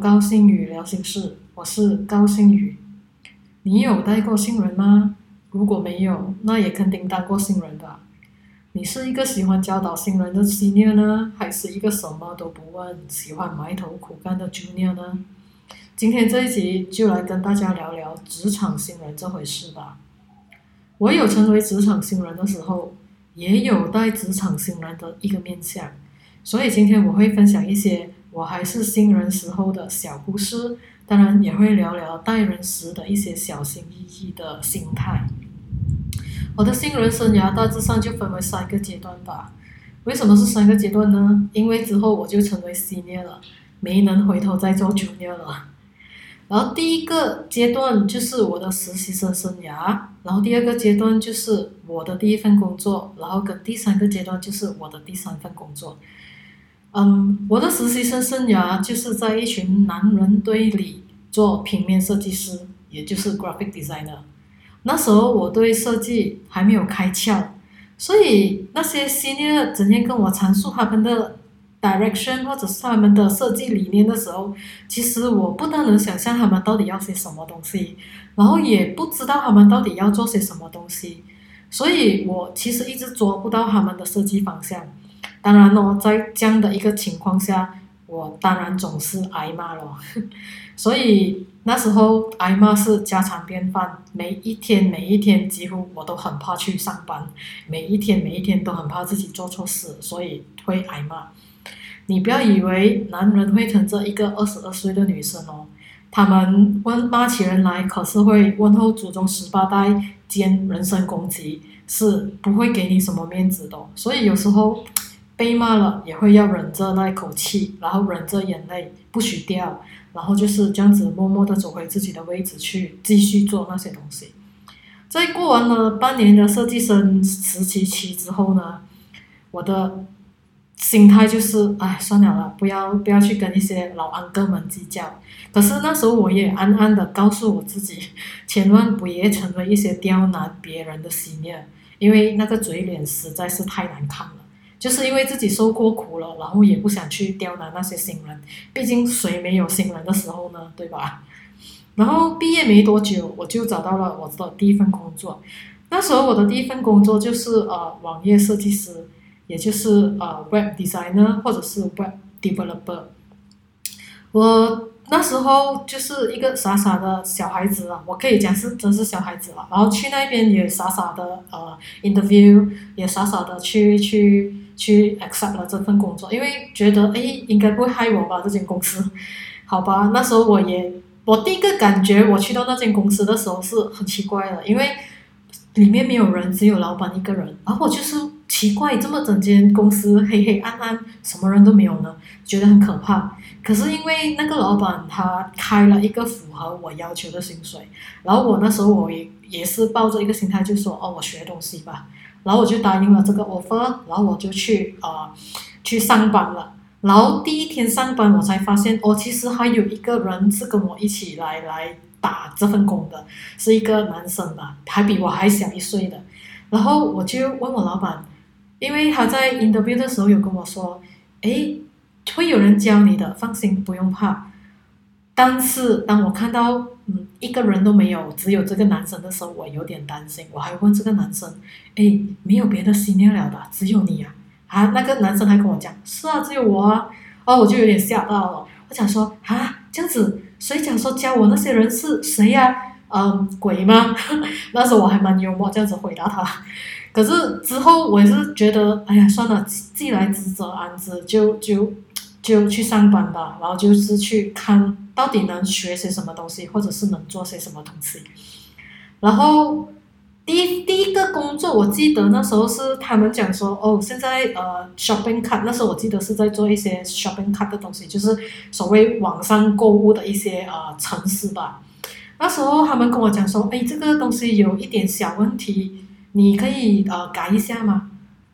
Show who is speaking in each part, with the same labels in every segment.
Speaker 1: 高星宇聊心事，我是高星宇。你有带过新人吗？如果没有，那也肯定当过新人吧。你是一个喜欢教导新人的 senior 呢，还是一个什么都不问、喜欢埋头苦干的 junior 呢？今天这一集就来跟大家聊聊职场新人这回事吧。我有成为职场新人的时候，也有带职场新人的一个面相，所以今天我会分享一些。我还是新人时候的小故事，当然也会聊聊待人时的一些小心翼翼的心态。我的新人生涯大致上就分为三个阶段吧。为什么是三个阶段呢？因为之后我就成为 senior 了，没能回头再做 junior 了。然后第一个阶段就是我的实习生生涯，然后第二个阶段就是我的第一份工作，然后跟第三个阶段就是我的第三份工作。嗯，我的实习生生涯就是在一群男人堆里做平面设计师，也就是 graphic designer。那时候我对设计还没有开窍，所以那些 senior 整天跟我阐述他们的 direction 或者是他们的设计理念的时候，其实我不大能想象他们到底要些什么东西，然后也不知道他们到底要做些什么东西，所以我其实一直捉不到他们的设计方向。当然咯，在这样的一个情况下，我当然总是挨骂咯。所以那时候挨骂是家常便饭，每一天每一天几乎我都很怕去上班，每一天每一天都很怕自己做错事，所以会挨骂。你不要以为男人会疼这一个二十二岁的女生哦，他们问骂起人来可是会问候祖宗十八代兼人身攻击，是不会给你什么面子的。所以有时候。被骂了也会要忍着那一口气，然后忍着眼泪不许掉，然后就是这样子默默的走回自己的位置去继续做那些东西。在过完了半年的设计生实习期之后呢，我的心态就是哎算了了，不要不要去跟一些老安哥们计较。可是那时候我也暗暗的告诉我自己，千万不要成为一些刁难别人的心念，因为那个嘴脸实在是太难看了。就是因为自己受过苦了，然后也不想去刁难那些新人，毕竟谁没有新人的时候呢，对吧？然后毕业没多久，我就找到了我的第一份工作。那时候我的第一份工作就是呃网页设计师，也就是呃 web designer 或者是 web developer。我那时候就是一个傻傻的小孩子啊，我可以讲是真是小孩子了。然后去那边也傻傻的呃 interview，也傻傻的去去。去 accept 了这份工作，因为觉得哎，应该不会害我吧？这间公司，好吧。那时候我也，我第一个感觉，我去到那间公司的时候是很奇怪的，因为里面没有人，只有老板一个人。然后我就是奇怪，这么整间公司黑黑暗暗，什么人都没有呢？觉得很可怕。可是因为那个老板他开了一个符合我要求的薪水，然后我那时候我也也是抱着一个心态，就说哦，我学东西吧。然后我就答应了这个 offer，然后我就去啊去上班了。然后第一天上班，我才发现哦，其实还有一个人是跟我一起来来打这份工的，是一个男生吧，还比我还小一岁的。然后我就问我老板，因为他在 interview 的时候有跟我说，哎，会有人教你的，放心，不用怕。但是当我看到嗯一个人都没有，只有这个男生的时候，我有点担心。我还问这个男生，哎，没有别的新娘了的，只有你啊？啊，那个男生还跟我讲，是啊，只有我啊。哦，我就有点吓到了。我想说啊，这样子，谁讲说教我那些人是谁呀？嗯，鬼吗？那时候我还蛮幽默，这样子回答他。可是之后我也是觉得，哎呀，算了，既来之则安之，就就。就去上班吧，然后就是去看到底能学些什么东西，或者是能做些什么东西。然后第第一个工作，我记得那时候是他们讲说，哦，现在呃，shopping cart，那时候我记得是在做一些 shopping cart 的东西，就是所谓网上购物的一些呃城市吧。那时候他们跟我讲说，哎，这个东西有一点小问题，你可以呃改一下吗？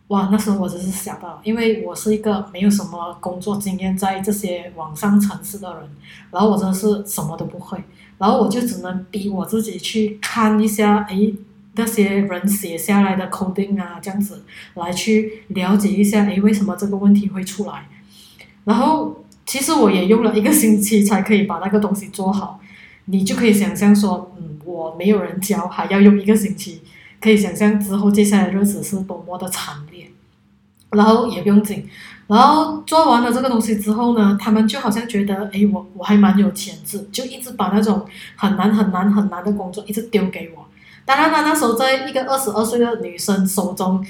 Speaker 1: 哇，那时候我真是吓到，因为我是一个没有什么工作经验在这些网上城市的人，然后我真的是什么都不会，然后我就只能逼我自己去看一下，哎，那些人写下来的 coding 啊，这样子来去了解一下，哎，为什么这个问题会出来？然后其实我也用了一个星期才可以把那个东西做好，你就可以想象说，嗯，我没有人教，还要用一个星期，可以想象之后接下来日子是多么的惨烈。然后也不用紧，然后做完了这个东西之后呢，他们就好像觉得，哎，我我还蛮有潜质，就一直把那种很难很难很难的工作一直丢给我。当然，了那时候在一个二十二岁的女生手中，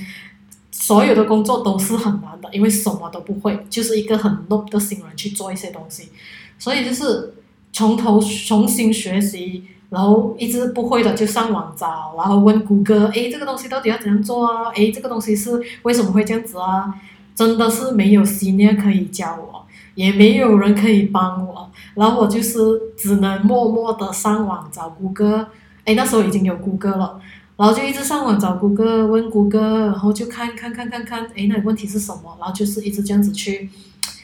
Speaker 1: 所有的工作都是很难的，因为什么都不会，就是一个很 low 的新人去做一些东西，所以就是从头重新学习，然后一直不会的就上网找，然后问谷歌，哎，这个东西到底要怎样做啊？哎，这个东西是为什么会这样子啊？真的是没有 senior 可以教我，也没有人可以帮我，然后我就是只能默默的上网找谷歌。哎，那时候已经有谷歌了，然后就一直上网找谷歌，问谷歌，然后就看看看看看，哎，那问题是什么？然后就是一直这样子去，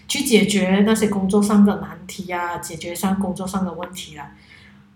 Speaker 1: 去解决那些工作上的难题啊，解决上工作上的问题啊。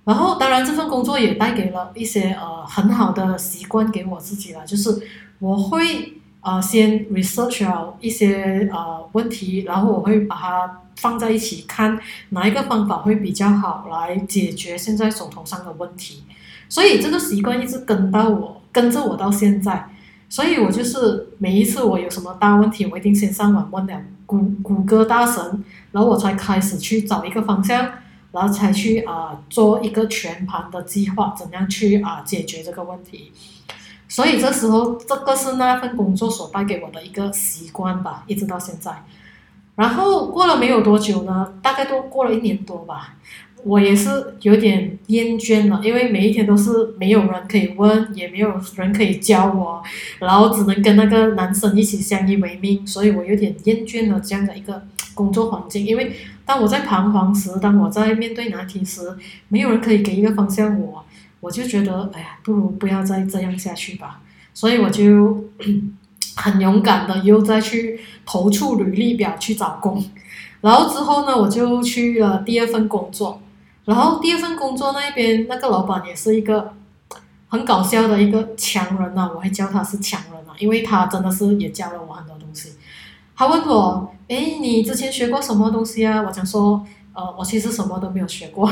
Speaker 1: 然后，当然这份工作也带给了一些呃很好的习惯给我自己了，就是我会呃先 research 一些呃问题，然后我会把它放在一起看哪一个方法会比较好来解决现在手头上的问题。所以这个习惯一直跟到我，跟着我到现在。所以我就是每一次我有什么大问题，我一定先上网问了谷谷歌大神，然后我才开始去找一个方向，然后才去啊做一个全盘的计划，怎样去啊解决这个问题。所以这时候这个是那份工作所带给我的一个习惯吧，一直到现在。然后过了没有多久呢，大概都过了一年多吧。我也是有点厌倦了，因为每一天都是没有人可以问，也没有人可以教我，然后只能跟那个男生一起相依为命，所以我有点厌倦了这样的一个工作环境。因为当我在彷徨时，当我在面对难题时，没有人可以给一个方向我，我就觉得，哎呀，不如不要再这样下去吧。所以我就 很勇敢的又再去投出履历表去找工，然后之后呢，我就去了第二份工作。然后第二份工作那边那个老板也是一个很搞笑的一个强人呐，我还叫他是强人呐，因为他真的是也教了我很多东西。他问我，哎，你之前学过什么东西啊？我讲说，呃，我其实什么都没有学过。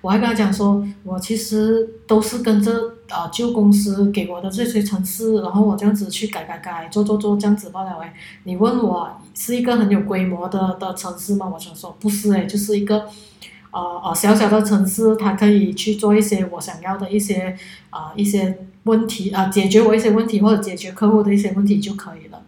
Speaker 1: 我还跟他讲说，我其实都是跟着啊旧公司给我的这些程式，然后我这样子去改改改，做做做这样子罢了。哎，你问我是一个很有规模的的城市吗？我想说不是，哎，就是一个。呃呃，小小的城市，它可以去做一些我想要的一些啊一些问题啊，解决我一些问题或者解决客户的一些问题就可以了。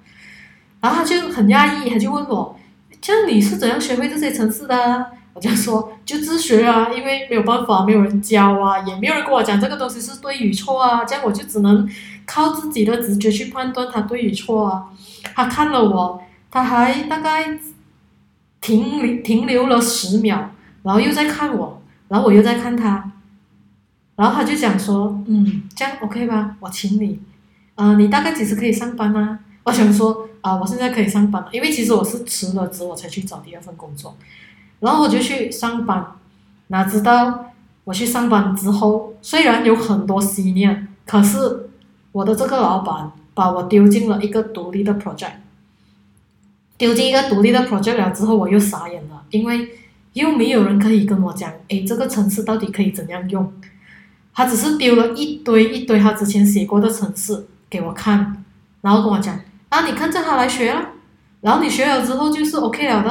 Speaker 1: 然后他就很讶异，他就问我：，这样你是怎样学会这些城市的？我就说：就自学啊，因为没有办法，没有人教啊，也没有人跟我讲这个东西是对与错啊，这样我就只能靠自己的直觉去判断它对与错啊。他看了我，他还大概停停留了十秒。然后又在看我，然后我又在看他，然后他就讲说，嗯，这样 OK 吧？我请你，呃，你大概几时可以上班呢？我想说，啊，我现在可以上班了，因为其实我是辞了职我才去找第二份工作，然后我就去上班，哪知道我去上班之后，虽然有很多思念，可是我的这个老板把我丢进了一个独立的 project，丢进一个独立的 project 了之后，我又傻眼了，因为。又没有人可以跟我讲，哎，这个城市到底可以怎样用？他只是丢了一堆一堆他之前写过的城市给我看，然后跟我讲，啊，你看着他来学啊，然后你学了之后就是 OK 了的，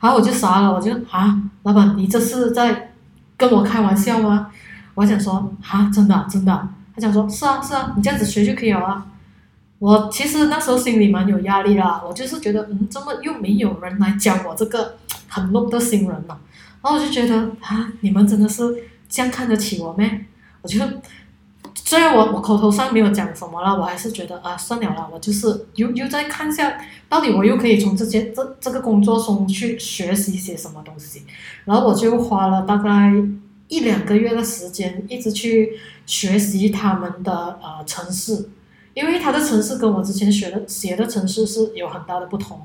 Speaker 1: 然后我就傻了，我就啊，老板，你这是在跟我开玩笑吗？我想说啊，真的真的，他想说是啊是啊，你这样子学就可以了啊。我其实那时候心里蛮有压力啦，我就是觉得，嗯，怎么又没有人来教我这个？很 low 的新人嘛，然后我就觉得啊，你们真的是这样看得起我咩？我就虽然我我口头上没有讲什么了，我还是觉得啊，算了啦，我就是又又再看一下，到底我又可以从这些这这个工作中去学习一些什么东西。然后我就花了大概一两个月的时间，一直去学习他们的呃城市，因为他的城市跟我之前学的写的城市是有很大的不同。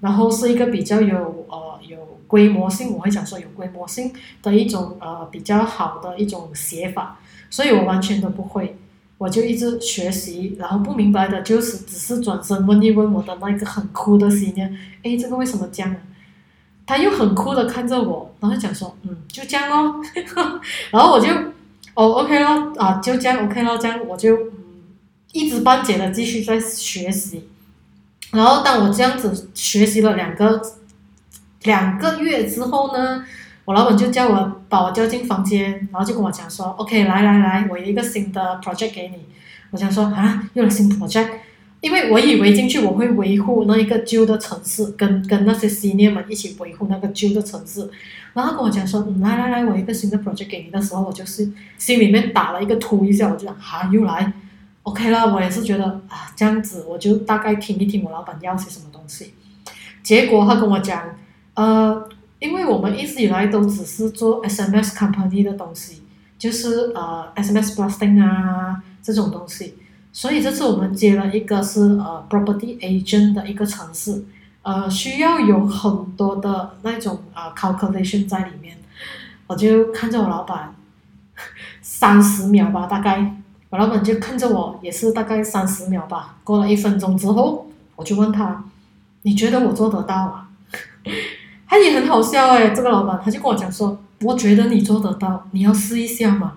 Speaker 1: 然后是一个比较有呃有规模性，我会讲说有规模性的一种呃比较好的一种写法，所以我完全都不会，我就一直学习，然后不明白的就是只是转身问一问我的那个很酷的 senior，哎，这个为什么这样？他又很酷的看着我，然后讲说，嗯，就这样咯。然后我就，哦，OK 咯，啊，就这样 OK 咯，这样我就嗯一知半解的继续在学习。然后当我这样子学习了两个两个月之后呢，我老板就叫我把我叫进房间，然后就跟我讲说，OK，来来来，我有一个新的 project 给你。我想说啊，又有新 project。因为我以为进去我会维护那一个旧的城市，跟跟那些 senior 们一起维护那个旧的城市，然后跟我讲说，嗯，来来来，我一个新的 project 给你的时候，我就是心里面打了一个突一下，我就想，哈，又来，OK 啦，我也是觉得啊，这样子，我就大概听一听我老板要些什么东西。结果他跟我讲，呃，因为我们一直以来都只是做 SMS company 的东西，就是呃 SMS blasting 啊这种东西。所以这次我们接了一个是呃 property agent 的一个城市，呃需要有很多的那种呃 calculation 在里面，我就看着我老板，三十秒吧大概，我老板就看着我也是大概三十秒吧，过了一分钟之后，我就问他，你觉得我做得到啊？他也很好笑哎，这个老板他就跟我讲说，我觉得你做得到，你要试一下嘛。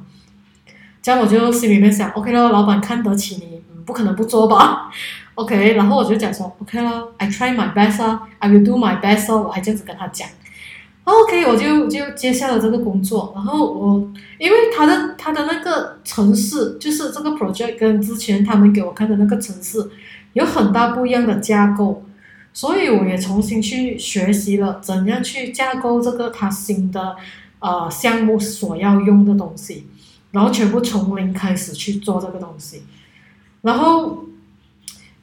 Speaker 1: 这样我就心里面想，OK 了，老板看得起你，嗯，不可能不做吧？OK，然后我就讲说，OK 了，I try my best 啊，I will do my best，我还这样子跟他讲，OK，我就就接下了这个工作。然后我因为他的他的那个城市，就是这个 project 跟之前他们给我看的那个城市有很大不一样的架构，所以我也重新去学习了怎样去架构这个他新的呃项目所要用的东西。然后全部从零开始去做这个东西，然后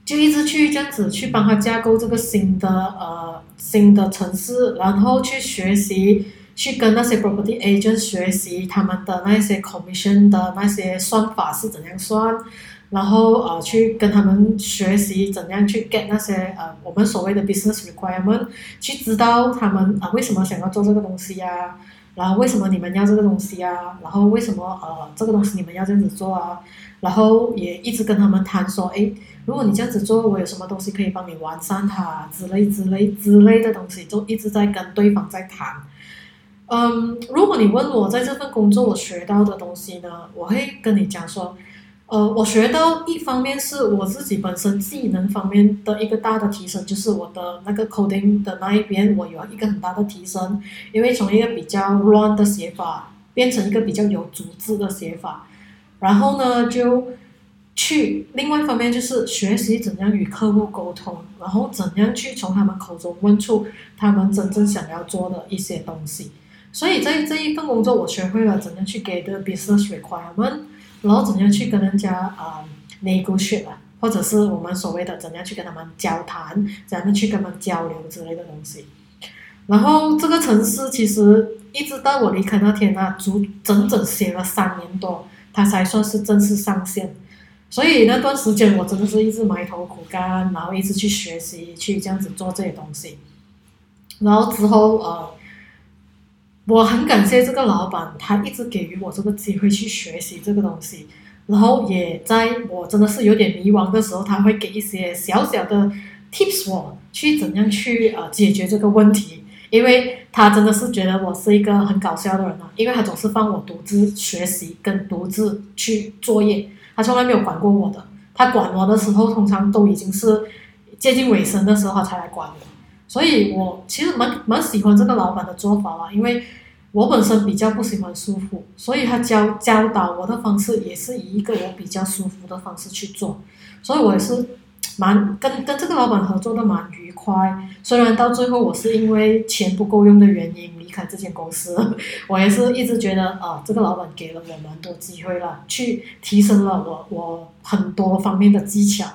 Speaker 1: 就一直去这样子去帮他架构这个新的呃新的城市，然后去学习，去跟那些 property agent 学习他们的那些 commission 的那些算法是怎样算，然后呃去跟他们学习怎样去 get 那些呃我们所谓的 business requirement，去知道他们啊为什么想要做这个东西呀。然后为什么你们要这个东西啊？然后为什么呃这个东西你们要这样子做啊？然后也一直跟他们谈说，哎，如果你这样子做，我有什么东西可以帮你完善它之类之类之类的东西，就一直在跟对方在谈。嗯，如果你问我在这份工作我学到的东西呢，我会跟你讲说。呃，我学到一方面是我自己本身技能方面的一个大的提升，就是我的那个 coding 的那一边，我有一个很大的提升，因为从一个比较乱的写法变成一个比较有组织的写法，然后呢，就去另外一方面就是学习怎样与客户沟通，然后怎样去从他们口中问出他们真正想要做的一些东西，所以在这一份工作，我学会了怎样去给的 business requirement。然后怎样去跟人家啊 negotiate 啊，或者是我们所谓的怎样去跟他们交谈，怎样去跟他们交流之类的东西。然后这个城市其实一直到我离开那天啊，足整整写了三年多，它才算是正式上线。所以那段时间我真的是一直埋头苦干，然后一直去学习，去这样子做这些东西。然后之后呃。我很感谢这个老板，他一直给予我这个机会去学习这个东西，然后也在我真的是有点迷茫的时候，他会给一些小小的 tips 我去怎样去呃解决这个问题，因为他真的是觉得我是一个很搞笑的人啊，因为他总是放我独自学习跟独自去作业，他从来没有管过我的，他管我的时候通常都已经是接近尾声的时候他才来管我。所以我其实蛮蛮喜欢这个老板的做法啦，因为我本身比较不喜欢舒服，所以他教教导我的方式也是以一个我比较舒服的方式去做，所以我也是蛮跟跟这个老板合作的蛮愉快。虽然到最后我是因为钱不够用的原因离开这间公司，我也是一直觉得啊，这个老板给了我蛮多机会了，去提升了我我很多方面的技巧，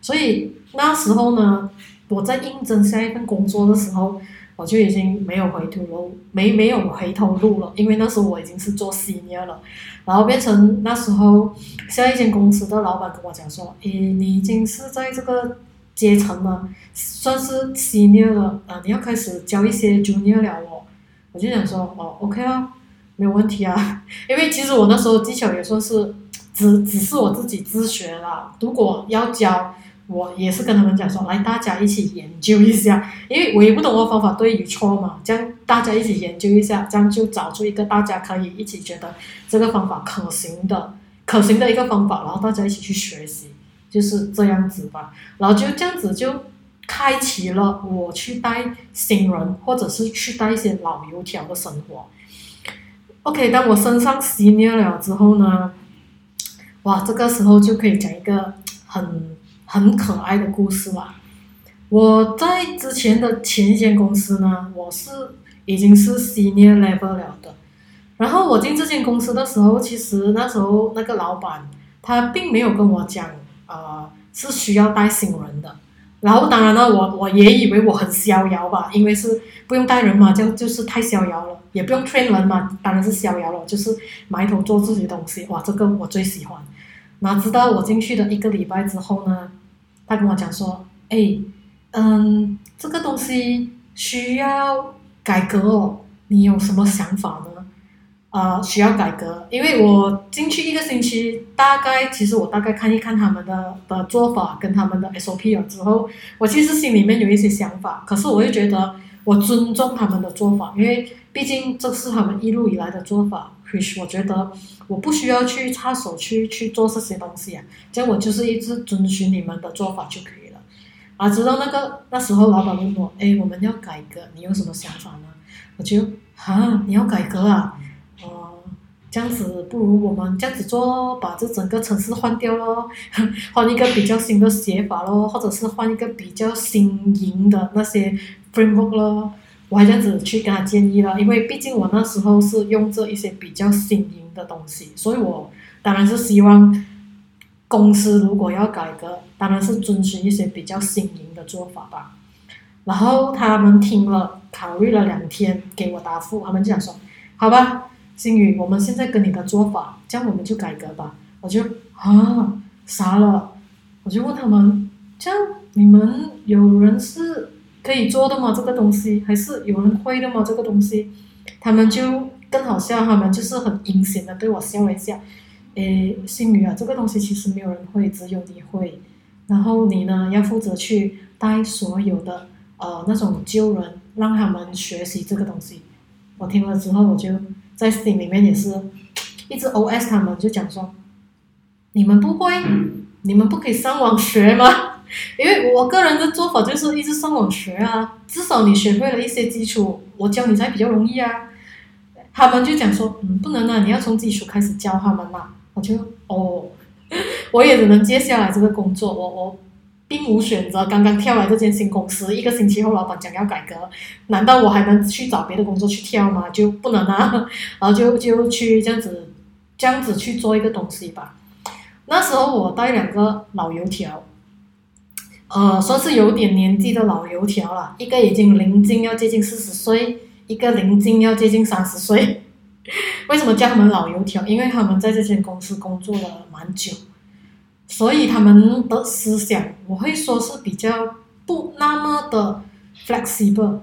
Speaker 1: 所以那时候呢。我在应征下一份工作的时候，我就已经没有回头路，没没有回头路了，因为那时候我已经是做 senior 了，然后变成那时候下一间公司的老板跟我讲说，诶，你已经是在这个阶层了，算是 senior 了，啊，你要开始教一些 junior 了哦，我就想说，哦，OK 啊，没有问题啊，因为其实我那时候技巧也算是只只是我自己自学啦，如果要教。我也是跟他们讲说，来大家一起研究一下，因为我也不懂我方法对与错嘛，这样大家一起研究一下，这样就找出一个大家可以一起觉得这个方法可行的、可行的一个方法，然后大家一起去学习，就是这样子吧。然后就这样子就开启了我去带新人或者是去带一些老油条的生活。OK，当我身上洗尿了之后呢，哇，这个时候就可以讲一个很。很可爱的故事啦。我在之前的前一间公司呢，我是已经是 senior level 了的。然后我进这间公司的时候，其实那时候那个老板他并没有跟我讲，呃，是需要带新人的。然后当然了，我我也以为我很逍遥吧，因为是不用带人嘛，就就是太逍遥了，也不用 train 人嘛，当然是逍遥了，就是埋头做自己东西。哇，这个我最喜欢。哪知道我进去的一个礼拜之后呢？他跟我讲说：“哎，嗯，这个东西需要改革哦，你有什么想法呢？啊，需要改革，因为我进去一个星期，大概其实我大概看一看他们的的做法跟他们的 SOP 了之后，我其实心里面有一些想法，可是我又觉得我尊重他们的做法，因为毕竟这是他们一路以来的做法。”我觉得我不需要去插手去去做这些东西啊，这样我就是一直遵循你们的做法就可以了。啊，直到那个那时候，老板问我，哎，我们要改革，你有什么想法呢？我就啊，你要改革啊，哦，这样子不如我们这样子做，把这整个城市换掉咯，换一个比较新的写法咯，或者是换一个比较新颖的那些 framework 咯。我还这样子去跟他建议了，因为毕竟我那时候是用这一些比较新颖的东西，所以我当然是希望公司如果要改革，当然是遵循一些比较新颖的做法吧。然后他们听了，考虑了两天，给我答复，他们就想说：“好吧，星宇，我们现在跟你的做法，这样我们就改革吧。”我就啊傻了，我就问他们：“这样你们有人是？”可以做的吗？这个东西还是有人会的吗？这个东西，他们就更好笑，他们就是很阴险的对我笑了一下。诶，星宇啊，这个东西其实没有人会，只有你会。然后你呢，要负责去带所有的呃那种旧人，让他们学习这个东西。我听了之后，我就在心里面也是一直 OS 他们，就讲说：你们不会，你们不可以上网学吗？因为我个人的做法就是一直上网学啊，至少你学会了一些基础，我教你才比较容易啊。他们就讲说，嗯，不能啊，你要从基础开始教他们嘛。我就哦，我也只能接下来这个工作，我我并无选择。刚刚跳来这间新公司，一个星期后老板讲要改革，难道我还能去找别的工作去跳吗？就不能啊，然后就就去这样子这样子去做一个东西吧。那时候我带两个老油条。呃，算是有点年纪的老油条了，一个已经临近要接近四十岁，一个临近要接近三十岁。为什么叫他们老油条？因为他们在这间公司工作了蛮久，所以他们的思想我会说是比较不那么的 flexible，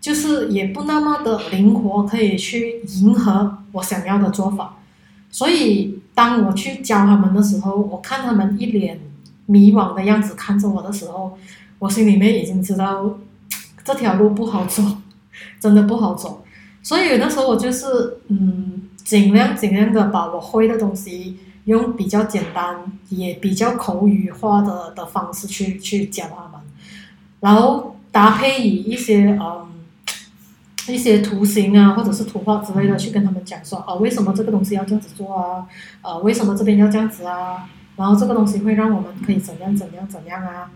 Speaker 1: 就是也不那么的灵活，可以去迎合我想要的做法。所以当我去教他们的时候，我看他们一脸。迷惘的样子看着我的时候，我心里面已经知道 这条路不好走，真的不好走。所以那时候我就是嗯，尽量尽量的把我会的东西用比较简单也比较口语化的的方式去去教他们，然后搭配以一些嗯一些图形啊或者是图画之类的去跟他们讲说啊为什么这个东西要这样子做啊，呃为什么这边要这样子啊。然后这个东西会让我们可以怎样怎样怎样啊，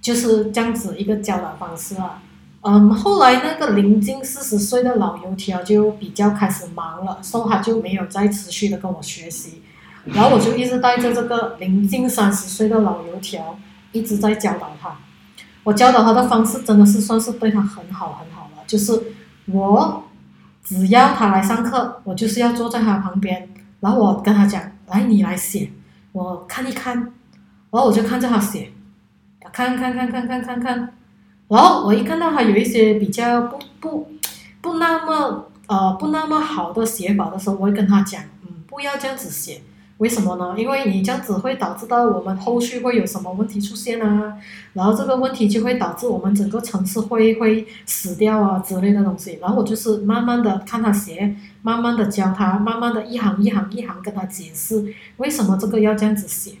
Speaker 1: 就是这样子一个教导方式啊。嗯，后来那个临近四十岁的老油条就比较开始忙了，所以他就没有再持续的跟我学习。然后我就一直带着这个临近三十岁的老油条一直在教导他。我教导他的方式真的是算是对他很好很好了，就是我只要他来上课，我就是要坐在他旁边，然后我跟他讲，来你来写。我看一看，然后我就看着他写，看看看看看看看，然后我一看到他有一些比较不不不那么呃不那么好的写法的时候，我会跟他讲，嗯，不要这样子写，为什么呢？因为你这样子会导致到我们后续会有什么问题出现啊，然后这个问题就会导致我们整个城市会会死掉啊之类的东西。然后我就是慢慢的看他写，慢慢的教他，慢慢的一行一行一行跟他解释为什么这个要这样子写。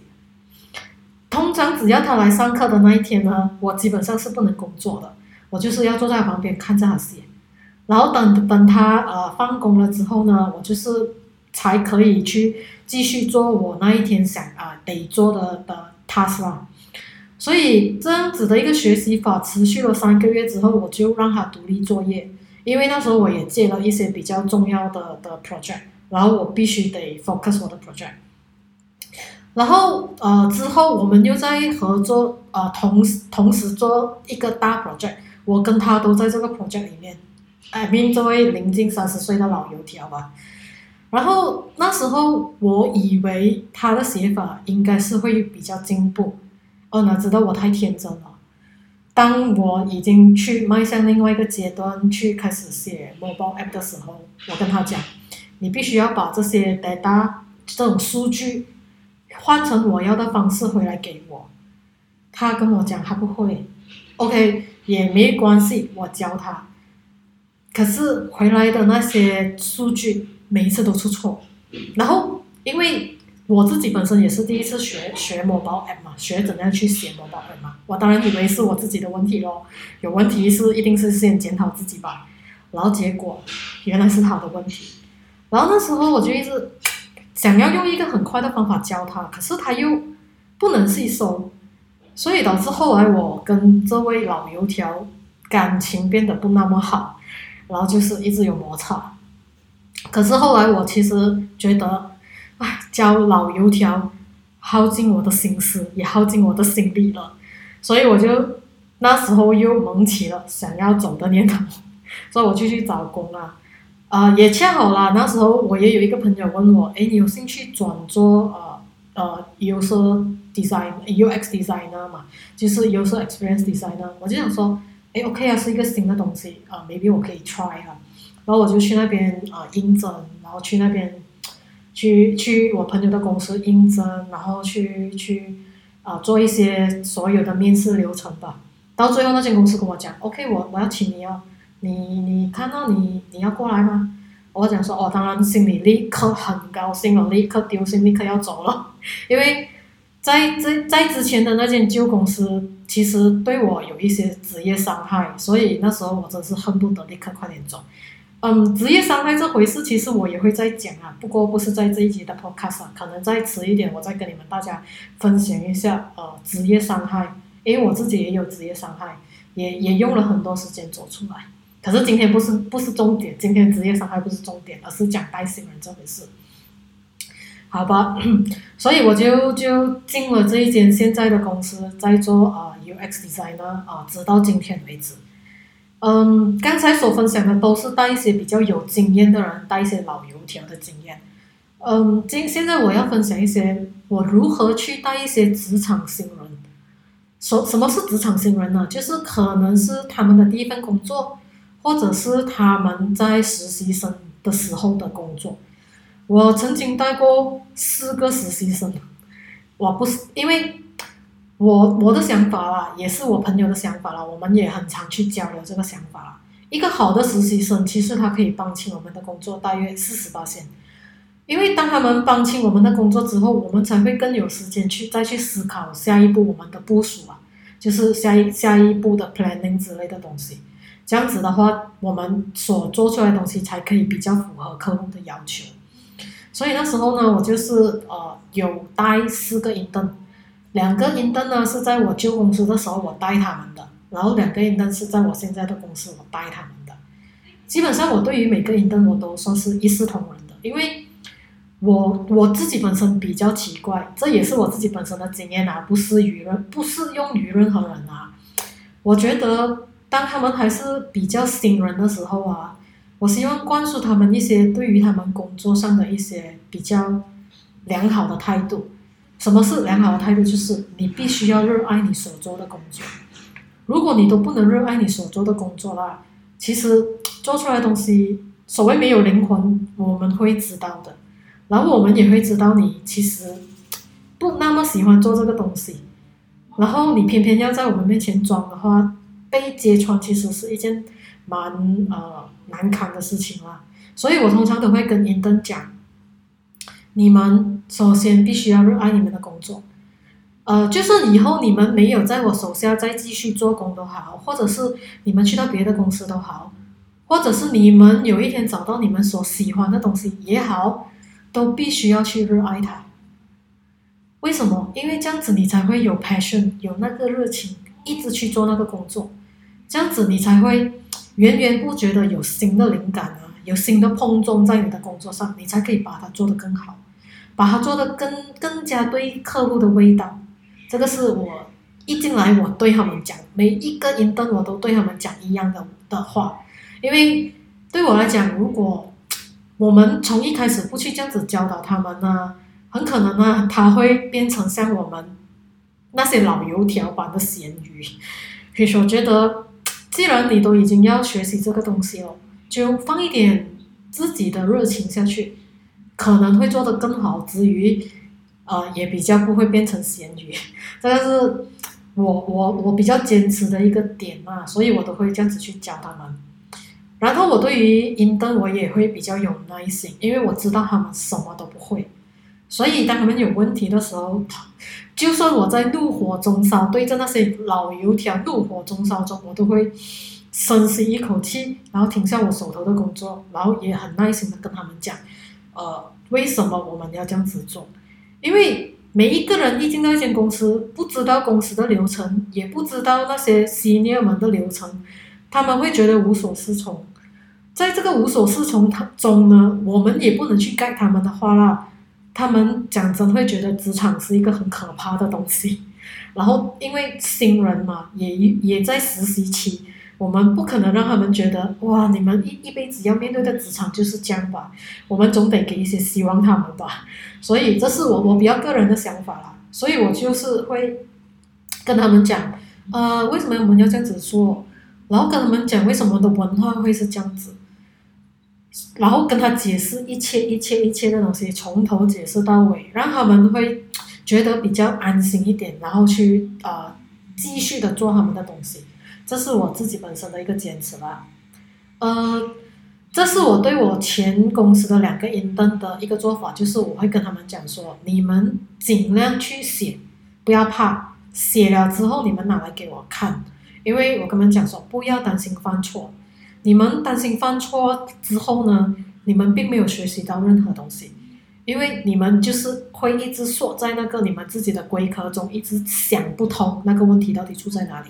Speaker 1: 通常只要他来上课的那一天呢，我基本上是不能工作的，我就是要坐在旁边看着他写。然后等等他呃放工了之后呢，我就是才可以去。继续做我那一天想啊得做的的 task 啦，所以这样子的一个学习法持续了三个月之后，我就让他独立作业，因为那时候我也接了一些比较重要的的 project，然后我必须得 focus 我的 project，然后呃之后我们又在合作呃同时同时做一个大 project，我跟他都在这个 project 里面，哎，面这位临近三十岁的老油条吧。然后那时候我以为他的写法应该是会比较进步，哦，哪知道我太天真了。当我已经去迈向另外一个阶段，去开始写 mobile app 的时候，我跟他讲，你必须要把这些 data 这种数据换成我要的方式回来给我。他跟我讲他不会，OK 也没关系，我教他。可是回来的那些数据。每一次都出错，然后因为我自己本身也是第一次学学 mobile app 嘛，学怎样去写 mobile app 嘛，我当然以为是我自己的问题咯，有问题是一定是先检讨自己吧，然后结果原来是他的问题，然后那时候我就一直想要用一个很快的方法教他，可是他又不能吸收，所以导致后来我跟这位老油条感情变得不那么好，然后就是一直有摩擦。可是后来我其实觉得，唉，教老油条耗尽我的心思，也耗尽我的心力了，所以我就那时候又萌起了想要走的念头，所以我就去找工啊，啊，也恰好啦，那时候我也有一个朋友问我，哎，你有兴趣转做呃呃，user design UX designer 嘛，就是 user experience designer，我就想说，，OK 啊，是一个新的东西啊，maybe 我可以 try 啊。然后我就去那边啊应征，然后去那边，去去我朋友的公司应征，然后去去啊做一些所有的面试流程吧。到最后那间公司跟我讲，OK，我我要请你哦，你你看到你你要过来吗？我讲说哦，当然心里立刻很高兴了，立刻丢心，立刻要走了，因为在在在之前的那间旧公司，其实对我有一些职业伤害，所以那时候我真是恨不得立刻快点走。嗯，职业伤害这回事，其实我也会再讲啊，不过不是在这一集的 podcast 可能再迟一点，我再跟你们大家分享一下呃职业伤害，因为我自己也有职业伤害，也也用了很多时间走出来。可是今天不是不是重点，今天职业伤害不是重点，而是讲带新人这回事。好吧，所以我就就进了这一间现在的公司，在做啊 UX designer 啊，直到今天为止。嗯，刚才所分享的都是带一些比较有经验的人，带一些老油条的经验。嗯，今现在我要分享一些我如何去带一些职场新人。什什么是职场新人呢？就是可能是他们的第一份工作，或者是他们在实习生的时候的工作。我曾经带过四个实习生，我不是因为。我我的想法啦，也是我朋友的想法啦，我们也很常去交流这个想法啦。一个好的实习生，其实他可以帮清我们的工作大约四十八线，因为当他们帮清我们的工作之后，我们才会更有时间去再去思考下一步我们的部署啊，就是下一下一步的 planning 之类的东西。这样子的话，我们所做出来的东西才可以比较符合客户的要求。所以那时候呢，我就是呃有带四个 intern。两个 intern 呢是在我旧公司的时候我带他们的，然后两个 intern 是在我现在的公司我带他们的。基本上我对于每个 intern 我都算是一视同仁的，因为我我自己本身比较奇怪，这也是我自己本身的经验啊，不适于任不适用于任何人啊。我觉得当他们还是比较新人的时候啊，我希望灌输他们一些对于他们工作上的一些比较良好的态度。什么是良好的态度？就是你必须要热爱你所做的工作。如果你都不能热爱你所做的工作啦，其实做出来的东西，所谓没有灵魂，我们会知道的。然后我们也会知道你其实不那么喜欢做这个东西，然后你偏偏要在我们面前装的话，被揭穿其实是一件蛮呃难堪的事情啦。所以我通常都会跟银灯讲，你们首先必须要热爱你们的工作。呃，就算以后你们没有在我手下再继续做工都好，或者是你们去到别的公司都好，或者是你们有一天找到你们所喜欢的东西也好，都必须要去热爱它。为什么？因为这样子你才会有 passion，有那个热情，一直去做那个工作，这样子你才会源源不绝的有新的灵感啊，有新的碰撞在你的工作上，你才可以把它做得更好，把它做得更更加对客户的味道。这个是我一进来我对他们讲，每一个银灯我都对他们讲一样的的话，因为对我来讲，如果我们从一开始不去这样子教导他们呢，很可能呢他会变成像我们那些老油条般的咸鱼。所以说，觉得既然你都已经要学习这个东西了，就放一点自己的热情下去，可能会做得更好之余。呃，也比较不会变成咸鱼，这个是我我我比较坚持的一个点嘛，所以我都会这样子去教他们。然后我对于银灯我也会比较有耐心，因为我知道他们什么都不会，所以当他们有问题的时候，就算我在怒火中烧，对着那些老油条怒火中烧中，我都会深吸一口气，然后停下我手头的工作，然后也很耐心的跟他们讲，呃，为什么我们要这样子做。因为每一个人一进到一间公司，不知道公司的流程，也不知道那些 senior 们的流程，他们会觉得无所适从。在这个无所适从中呢，我们也不能去盖他们的话啦。他们讲真会觉得职场是一个很可怕的东西。然后因为新人嘛，也也在实习期。我们不可能让他们觉得哇，你们一一辈子要面对的职场就是这样吧？我们总得给一些希望他们吧。所以这是我我比较个人的想法啦。所以我就是会跟他们讲，呃，为什么我们要这样子做？然后跟他们讲为什么的文化会是这样子，然后跟他解释一切一切一切的东西，从头解释到尾，让他们会觉得比较安心一点，然后去呃继续的做他们的东西。这是我自己本身的一个坚持啦，呃，这是我对我前公司的两个 intern 的一个做法，就是我会跟他们讲说，你们尽量去写，不要怕，写了之后你们拿来给我看，因为我跟他们讲说，不要担心犯错，你们担心犯错之后呢，你们并没有学习到任何东西，因为你们就是会一直锁在那个你们自己的龟壳中，一直想不通那个问题到底出在哪里。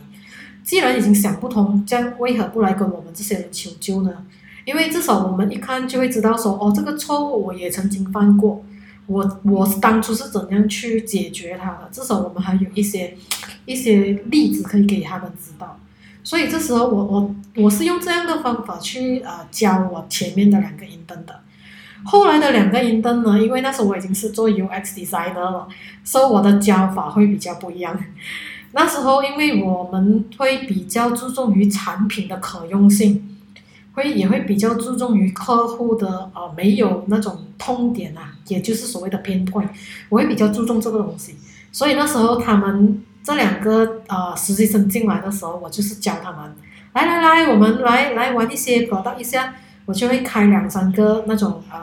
Speaker 1: 既然已经想不通，这样为何不来跟我们这些人求救呢？因为至少我们一看就会知道说，哦，这个错误我也曾经犯过，我我当初是怎样去解决它的。至少我们还有一些一些例子可以给他们知道。所以这时候我我我是用这样的方法去呃教我前面的两个银灯的。后来的两个银灯呢，因为那时候我已经是做 UX designer 了，所以我的教法会比较不一样。那时候，因为我们会比较注重于产品的可用性，会也会比较注重于客户的呃没有那种痛点啊，也就是所谓的偏 point，我会比较注重这个东西。所以那时候他们这两个呃实习生进来的时候，我就是教他们，来来来，我们来来玩一些 product 一下，我就会开两三个那种呃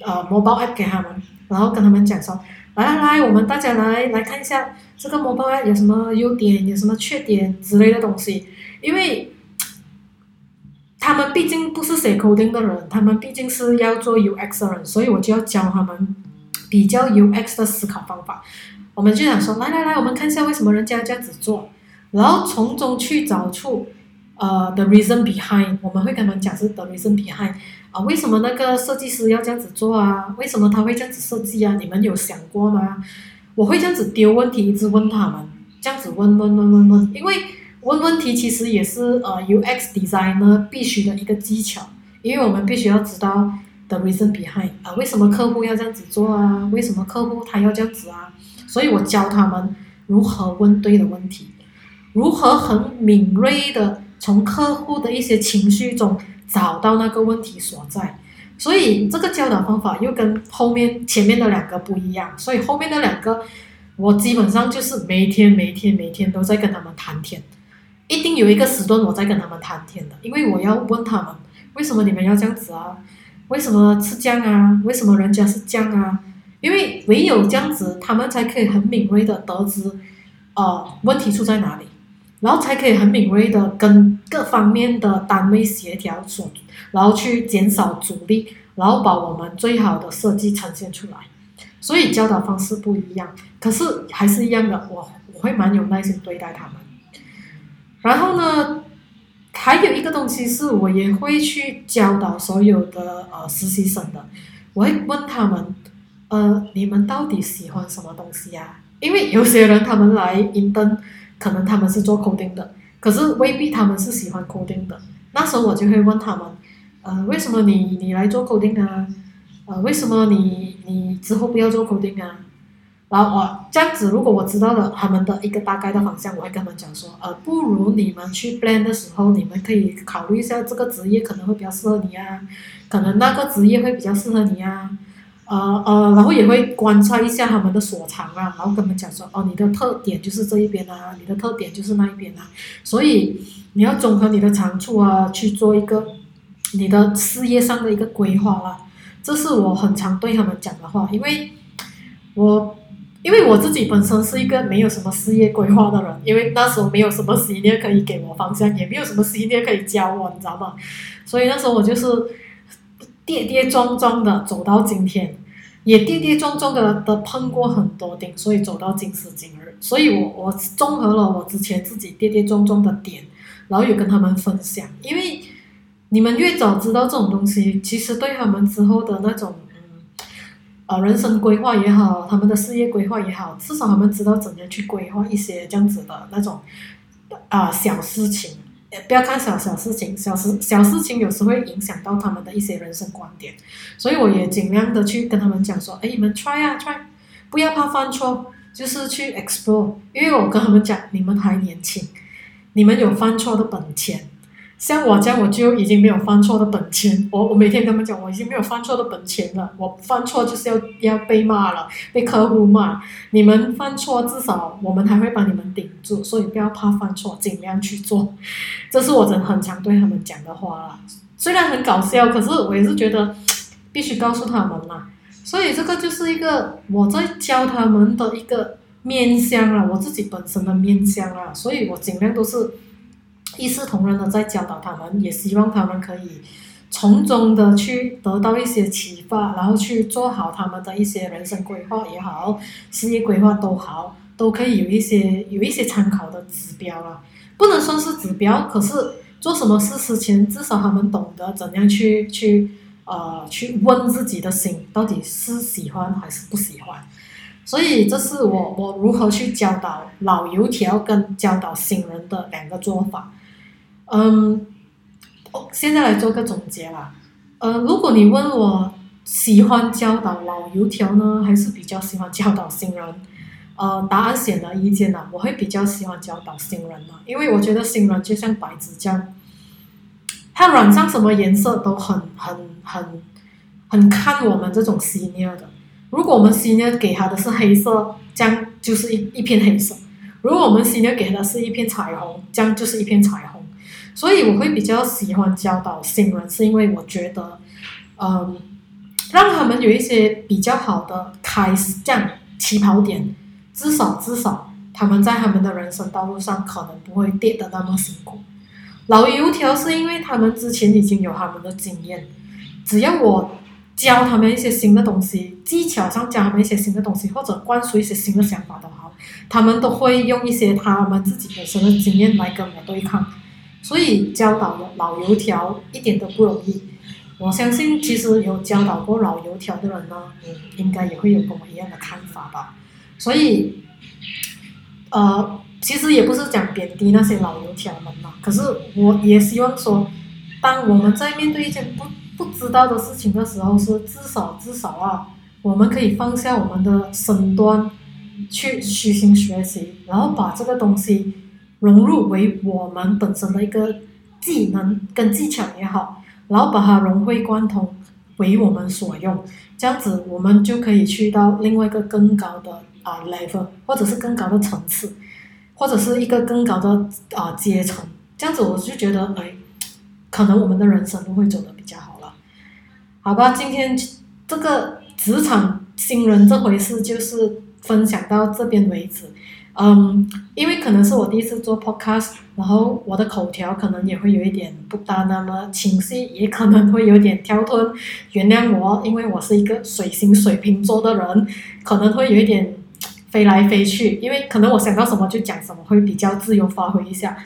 Speaker 1: 呃 mobile app 给他们，然后跟他们讲说。来来来，我们大家来来看一下这个 mobile app 有什么优点，有什么缺点之类的东西。因为他们毕竟不是写 coding 的人，他们毕竟是要做 UX 的人，所以我就要教他们比较 UX 的思考方法。我们就想说，来来来，我们看一下为什么人家这样子做，然后从中去找出呃 the reason behind。我们会跟他们讲是 the reason behind。啊，为什么那个设计师要这样子做啊？为什么他会这样子设计啊？你们有想过吗？我会这样子丢问题，一直问他们，这样子问问问问问，因为问问题其实也是呃 UX designer 必须的一个技巧，因为我们必须要知道 the reason behind 啊，为什么客户要这样子做啊？为什么客户他要这样子啊？所以我教他们如何问对的问题，如何很敏锐的从客户的一些情绪中。找到那个问题所在，所以这个教导方法又跟后面前面的两个不一样，所以后面的两个我基本上就是每天每天每天都在跟他们谈天，一定有一个时段我在跟他们谈天的，因为我要问他们为什么你们要这样子啊？为什么是这样啊？为什么人家是这样啊？因为唯有这样子，他们才可以很敏锐的得知，呃，问题出在哪里。然后才可以很敏锐的跟各方面的单位协调，所然后去减少阻力，然后把我们最好的设计呈现出来。所以教导方式不一样，可是还是一样的，我我会蛮有耐心对待他们。然后呢，还有一个东西是我也会去教导所有的呃实习生的，我会问他们，呃，你们到底喜欢什么东西呀？因为有些人他们来应登。可能他们是做 coding 的，可是未必他们是喜欢 coding 的。那时候我就会问他们，呃，为什么你你来做 coding 啊？呃，为什么你你之后不要做 coding 啊？然后我这样子，如果我知道了他们的一个大概的方向，我会跟他们讲说，呃，不如你们去 plan 的时候，你们可以考虑一下这个职业可能会比较适合你啊，可能那个职业会比较适合你啊。呃呃，然后也会观察一下他们的所长啊，然后跟他们讲说，哦，你的特点就是这一边啊，你的特点就是那一边啊，所以你要综合你的长处啊，去做一个你的事业上的一个规划啦。这是我很常对他们讲的话，因为我因为我自己本身是一个没有什么事业规划的人，因为那时候没有什么师爷可以给我方向，也没有什么师爷可以教我，你知道吗？所以那时候我就是跌跌撞撞的走到今天。也跌跌撞撞的的碰过很多顶，所以走到今时今日。所以我我综合了我之前自己跌跌撞撞的点，然后也跟他们分享。因为你们越早知道这种东西，其实对他们之后的那种，呃，人生规划也好，他们的事业规划也好，至少他们知道怎样去规划一些这样子的那种啊小事情。不要看小小事情，小事小事情有时会影响到他们的一些人生观点，所以我也尽量的去跟他们讲说，哎，你们 try 啊 try，不要怕犯错，就是去 explore，因为我跟他们讲，你们还年轻，你们有犯错的本钱。像我这样，我就已经没有犯错的本钱。我我每天跟他们讲，我已经没有犯错的本钱了。我犯错就是要要被骂了，被客户骂。你们犯错，至少我们还会帮你们顶住，所以不要怕犯错，尽量去做。这是我真很常对他们讲的话啦。虽然很搞笑，可是我也是觉得必须告诉他们嘛。所以这个就是一个我在教他们的一个面相啊，我自己本身的面相啊。所以我尽量都是。一视同仁的在教导他们，也希望他们可以从中的去得到一些启发，然后去做好他们的一些人生规划也好，事业规划都好，都可以有一些有一些参考的指标了。不能算是指标，可是做什么事之前，至少他们懂得怎样去去呃去问自己的心，到底是喜欢还是不喜欢。所以这是我我如何去教导老油条跟教导新人的两个做法。嗯，现在来做个总结啦。呃，如果你问我喜欢教导老油条呢，还是比较喜欢教导新人？呃，答案显而易见啦，我会比较喜欢教导新人嘛，因为我觉得新人就像白纸这样，他染上什么颜色都很很很很看我们这种 senior 的。如果我们 senior 给他的是黑色，这样就是一一片黑色；如果我们 senior 给的是一片彩虹，这样就是一片彩虹。所以我会比较喜欢教导新人，是因为我觉得，嗯，让他们有一些比较好的开始，这样起跑点，至少至少他们在他们的人生道路上可能不会跌得那么辛苦。老油条是因为他们之前已经有他们的经验，只要我教他们一些新的东西，技巧上教他们一些新的东西，或者灌输一些新的想法的话，他们都会用一些他们自己本身的经验来跟我对抗。所以教导老油条一点都不容易，我相信其实有教导过老油条的人呢，嗯，应该也会有跟我一样的看法吧。所以，呃，其实也不是讲贬低那些老油条们嘛，可是我也希望说，当我们在面对一件不不知道的事情的时候，是至少至少啊，我们可以放下我们的身段，去虚心学习，然后把这个东西。融入为我们本身的一个技能跟技巧也好，然后把它融会贯通，为我们所用，这样子我们就可以去到另外一个更高的啊 level，或者是更高的层次，或者是一个更高的啊阶层，这样子我就觉得哎，可能我们的人生都会走得比较好了，好吧？今天这个职场新人这回事就是分享到这边为止。嗯，因为可能是我第一次做 podcast，然后我的口条可能也会有一点不大那么清晰，也可能会有点跳吞，原谅我，因为我是一个水星水瓶座的人，可能会有一点飞来飞去，因为可能我想到什么就讲什么，会比较自由发挥一下。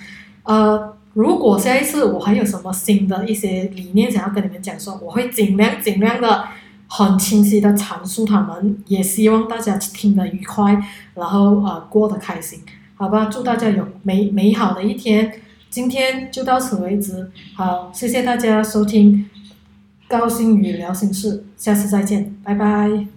Speaker 1: 呃，如果下一次我还有什么新的一些理念想要跟你们讲说，我会尽量尽量的。很清晰的阐述他们，也希望大家听得愉快，然后呃过得开心，好吧？祝大家有美美好的一天，今天就到此为止，好，谢谢大家收听，高兴与聊心事，下次再见，拜拜。